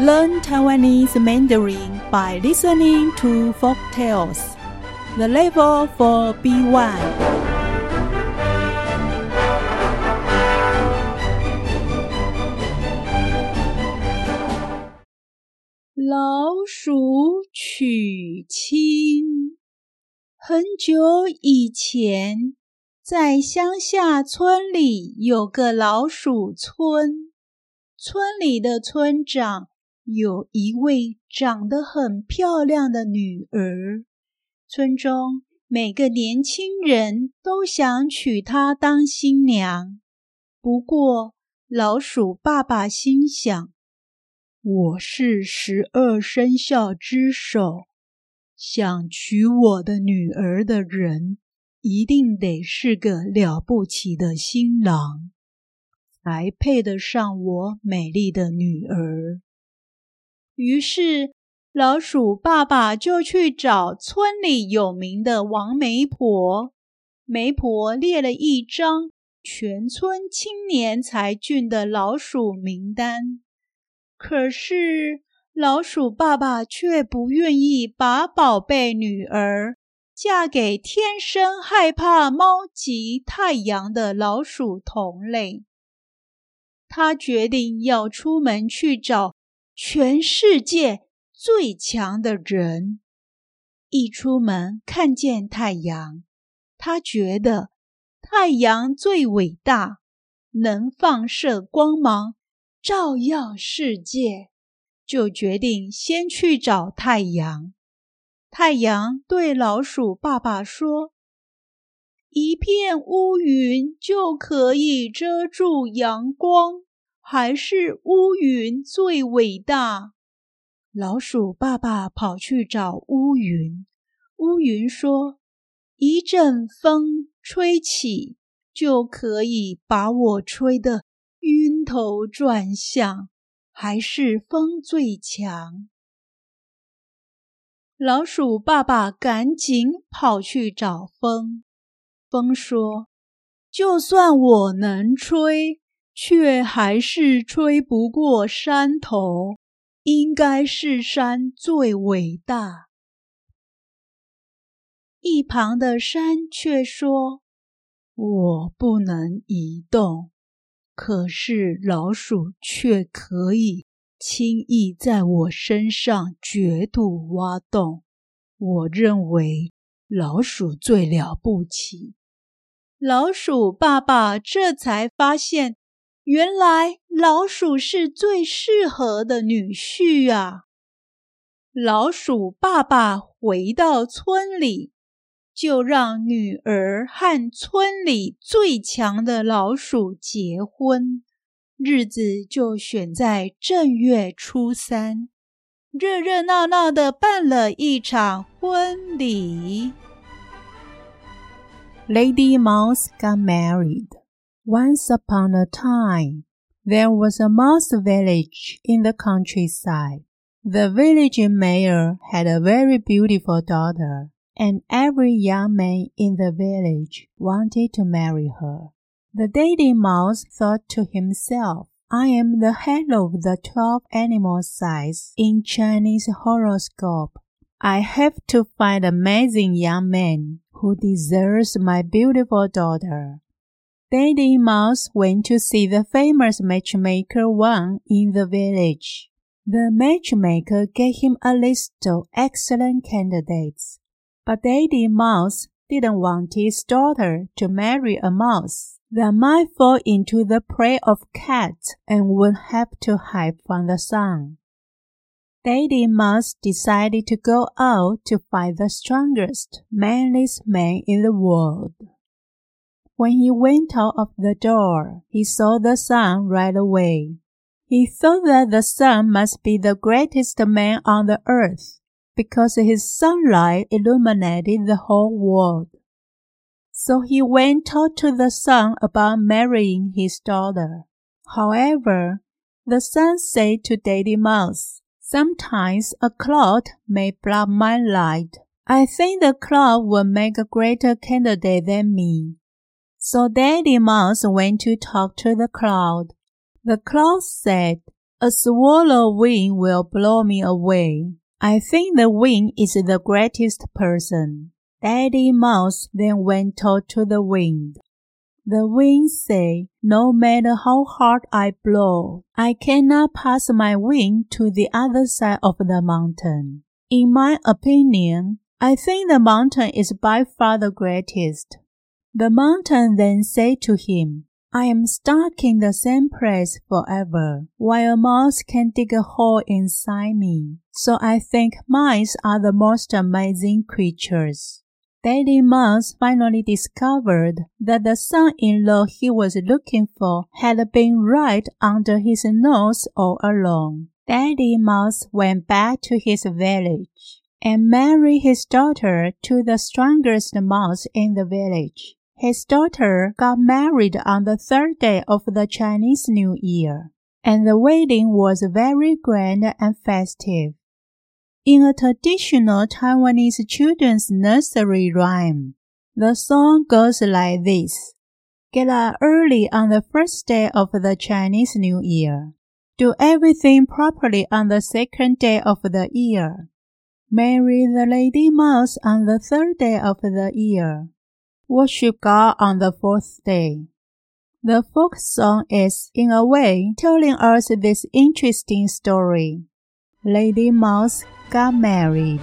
Learn Taiwanese Mandarin by listening to folk tales. The level for B1. 老鼠娶亲。很久以前，在乡下村里有个老鼠村，村里的村长。有一位长得很漂亮的女儿，村中每个年轻人都想娶她当新娘。不过，老鼠爸爸心想：“我是十二生肖之首，想娶我的女儿的人，一定得是个了不起的新郎，才配得上我美丽的女儿。”于是，老鼠爸爸就去找村里有名的王媒婆。媒婆列了一张全村青年才俊的老鼠名单，可是老鼠爸爸却不愿意把宝贝女儿嫁给天生害怕猫及太阳的老鼠同类。他决定要出门去找。全世界最强的人，一出门看见太阳，他觉得太阳最伟大，能放射光芒，照耀世界，就决定先去找太阳。太阳对老鼠爸爸说：“一片乌云就可以遮住阳光。”还是乌云最伟大。老鼠爸爸跑去找乌云，乌云说：“一阵风吹起，就可以把我吹得头转向。还是风最强。”老鼠爸爸赶紧跑去找风，风说：“就算我能吹。”却还是吹不过山头，应该是山最伟大。一旁的山却说：“我不能移动，可是老鼠却可以轻易在我身上掘土挖洞。我认为老鼠最了不起。”老鼠爸爸这才发现。原来老鼠是最适合的女婿啊！老鼠爸爸回到村里，就让女儿和村里最强的老鼠结婚，日子就选在正月初三，热热闹闹的办了一场婚礼。Lady Mouse got married. Once upon a time, there was a mouse village in the countryside. The village mayor had a very beautiful daughter, and every young man in the village wanted to marry her. The dainty mouse thought to himself, I am the head of the twelve animal signs in Chinese horoscope. I have to find amazing young man who deserves my beautiful daughter. Daddy Mouse went to see the famous matchmaker Wang in the village. The matchmaker gave him a list of excellent candidates, but Daddy Mouse didn't want his daughter to marry a mouse that might fall into the prey of cats and would have to hide from the sun. Daddy Mouse decided to go out to find the strongest, manliest man in the world. When he went out of the door, he saw the sun right away. He thought that the sun must be the greatest man on the earth, because his sunlight illuminated the whole world. So he went out to the sun about marrying his daughter. However, the sun said to Daddy Mouse, Sometimes a cloud may block my light. I think the cloud will make a greater candidate than me. So Daddy Mouse went to talk to the cloud. The cloud said, A swallow wind will blow me away. I think the wind is the greatest person. Daddy Mouse then went told to the wind. The wind said, No matter how hard I blow, I cannot pass my wing to the other side of the mountain. In my opinion, I think the mountain is by far the greatest. The mountain then said to him, I am stuck in the same place forever, while a mouse can dig a hole inside me. So I think mice are the most amazing creatures. Daddy Mouse finally discovered that the son-in-law he was looking for had been right under his nose all along. Daddy Mouse went back to his village and married his daughter to the strongest mouse in the village. His daughter got married on the third day of the Chinese New Year, and the wedding was very grand and festive. In a traditional Taiwanese children's nursery rhyme, the song goes like this. Get up early on the first day of the Chinese New Year. Do everything properly on the second day of the year. Marry the lady mouse on the third day of the year worship God on the fourth day. The folk song is, in a way, telling us this interesting story. Lady Mouse got married.